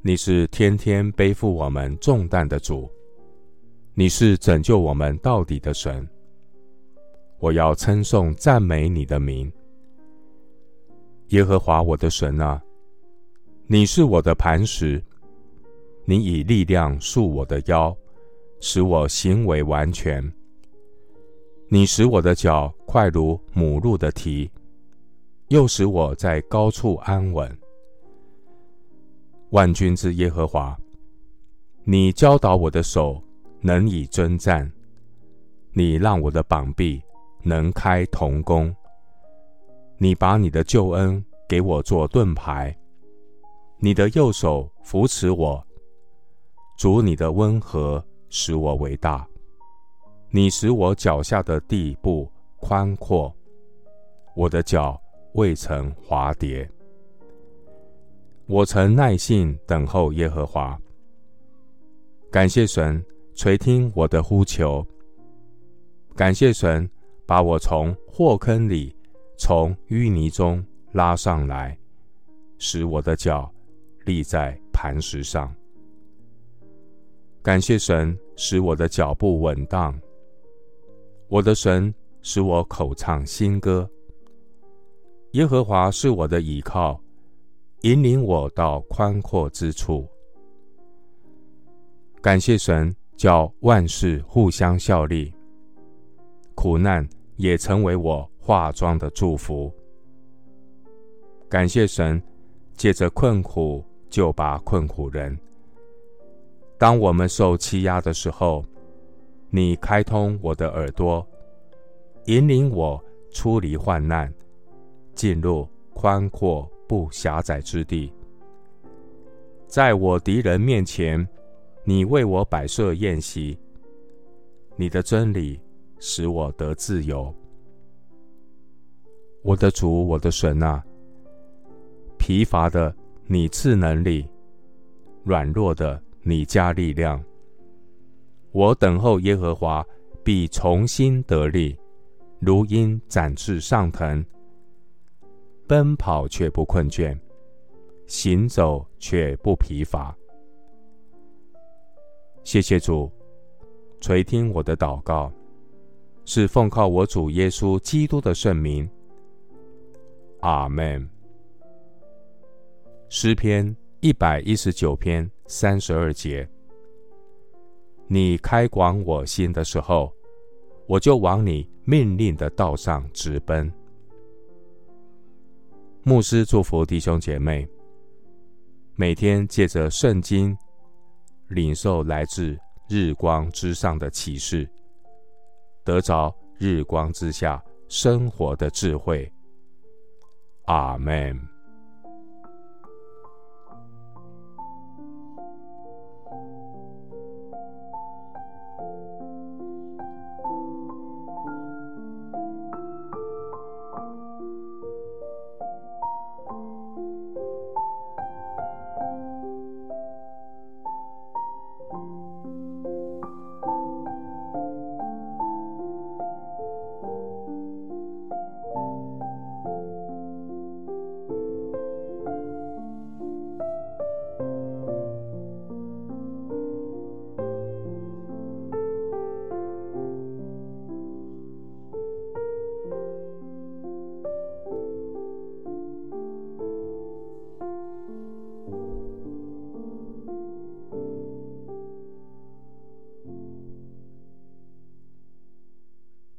你是天天背负我们重担的主，你是拯救我们到底的神。我要称颂赞美你的名，耶和华我的神啊，你是我的磐石，你以力量束我的腰，使我行为完全。你使我的脚快如母鹿的蹄，又使我在高处安稳。万军之耶和华，你教导我的手能以征战，你让我的膀臂。能开铜弓，你把你的救恩给我做盾牌，你的右手扶持我，主你的温和使我为大，你使我脚下的地步宽阔，我的脚未曾滑跌。我曾耐性等候耶和华，感谢神垂听我的呼求，感谢神。把我从祸坑里，从淤泥中拉上来，使我的脚立在磐石上。感谢神，使我的脚步稳当。我的神使我口唱新歌。耶和华是我的倚靠，引领我到宽阔之处。感谢神，叫万事互相效力。苦难。也成为我化妆的祝福。感谢神，借着困苦救拔困苦人。当我们受欺压的时候，你开通我的耳朵，引领我出离患难，进入宽阔不狭窄之地。在我敌人面前，你为我摆设宴席。你的真理。使我得自由，我的主，我的神啊！疲乏的你赐能力，软弱的你加力量。我等候耶和华，必重新得力，如鹰展翅上腾，奔跑却不困倦，行走却不疲乏。谢谢主，垂听我的祷告。是奉靠我主耶稣基督的圣名，阿门。诗篇一百一十九篇三十二节：你开广我心的时候，我就往你命令的道上直奔。牧师祝福弟兄姐妹，每天借着圣经领受来自日光之上的启示。得着日光之下生活的智慧，阿门。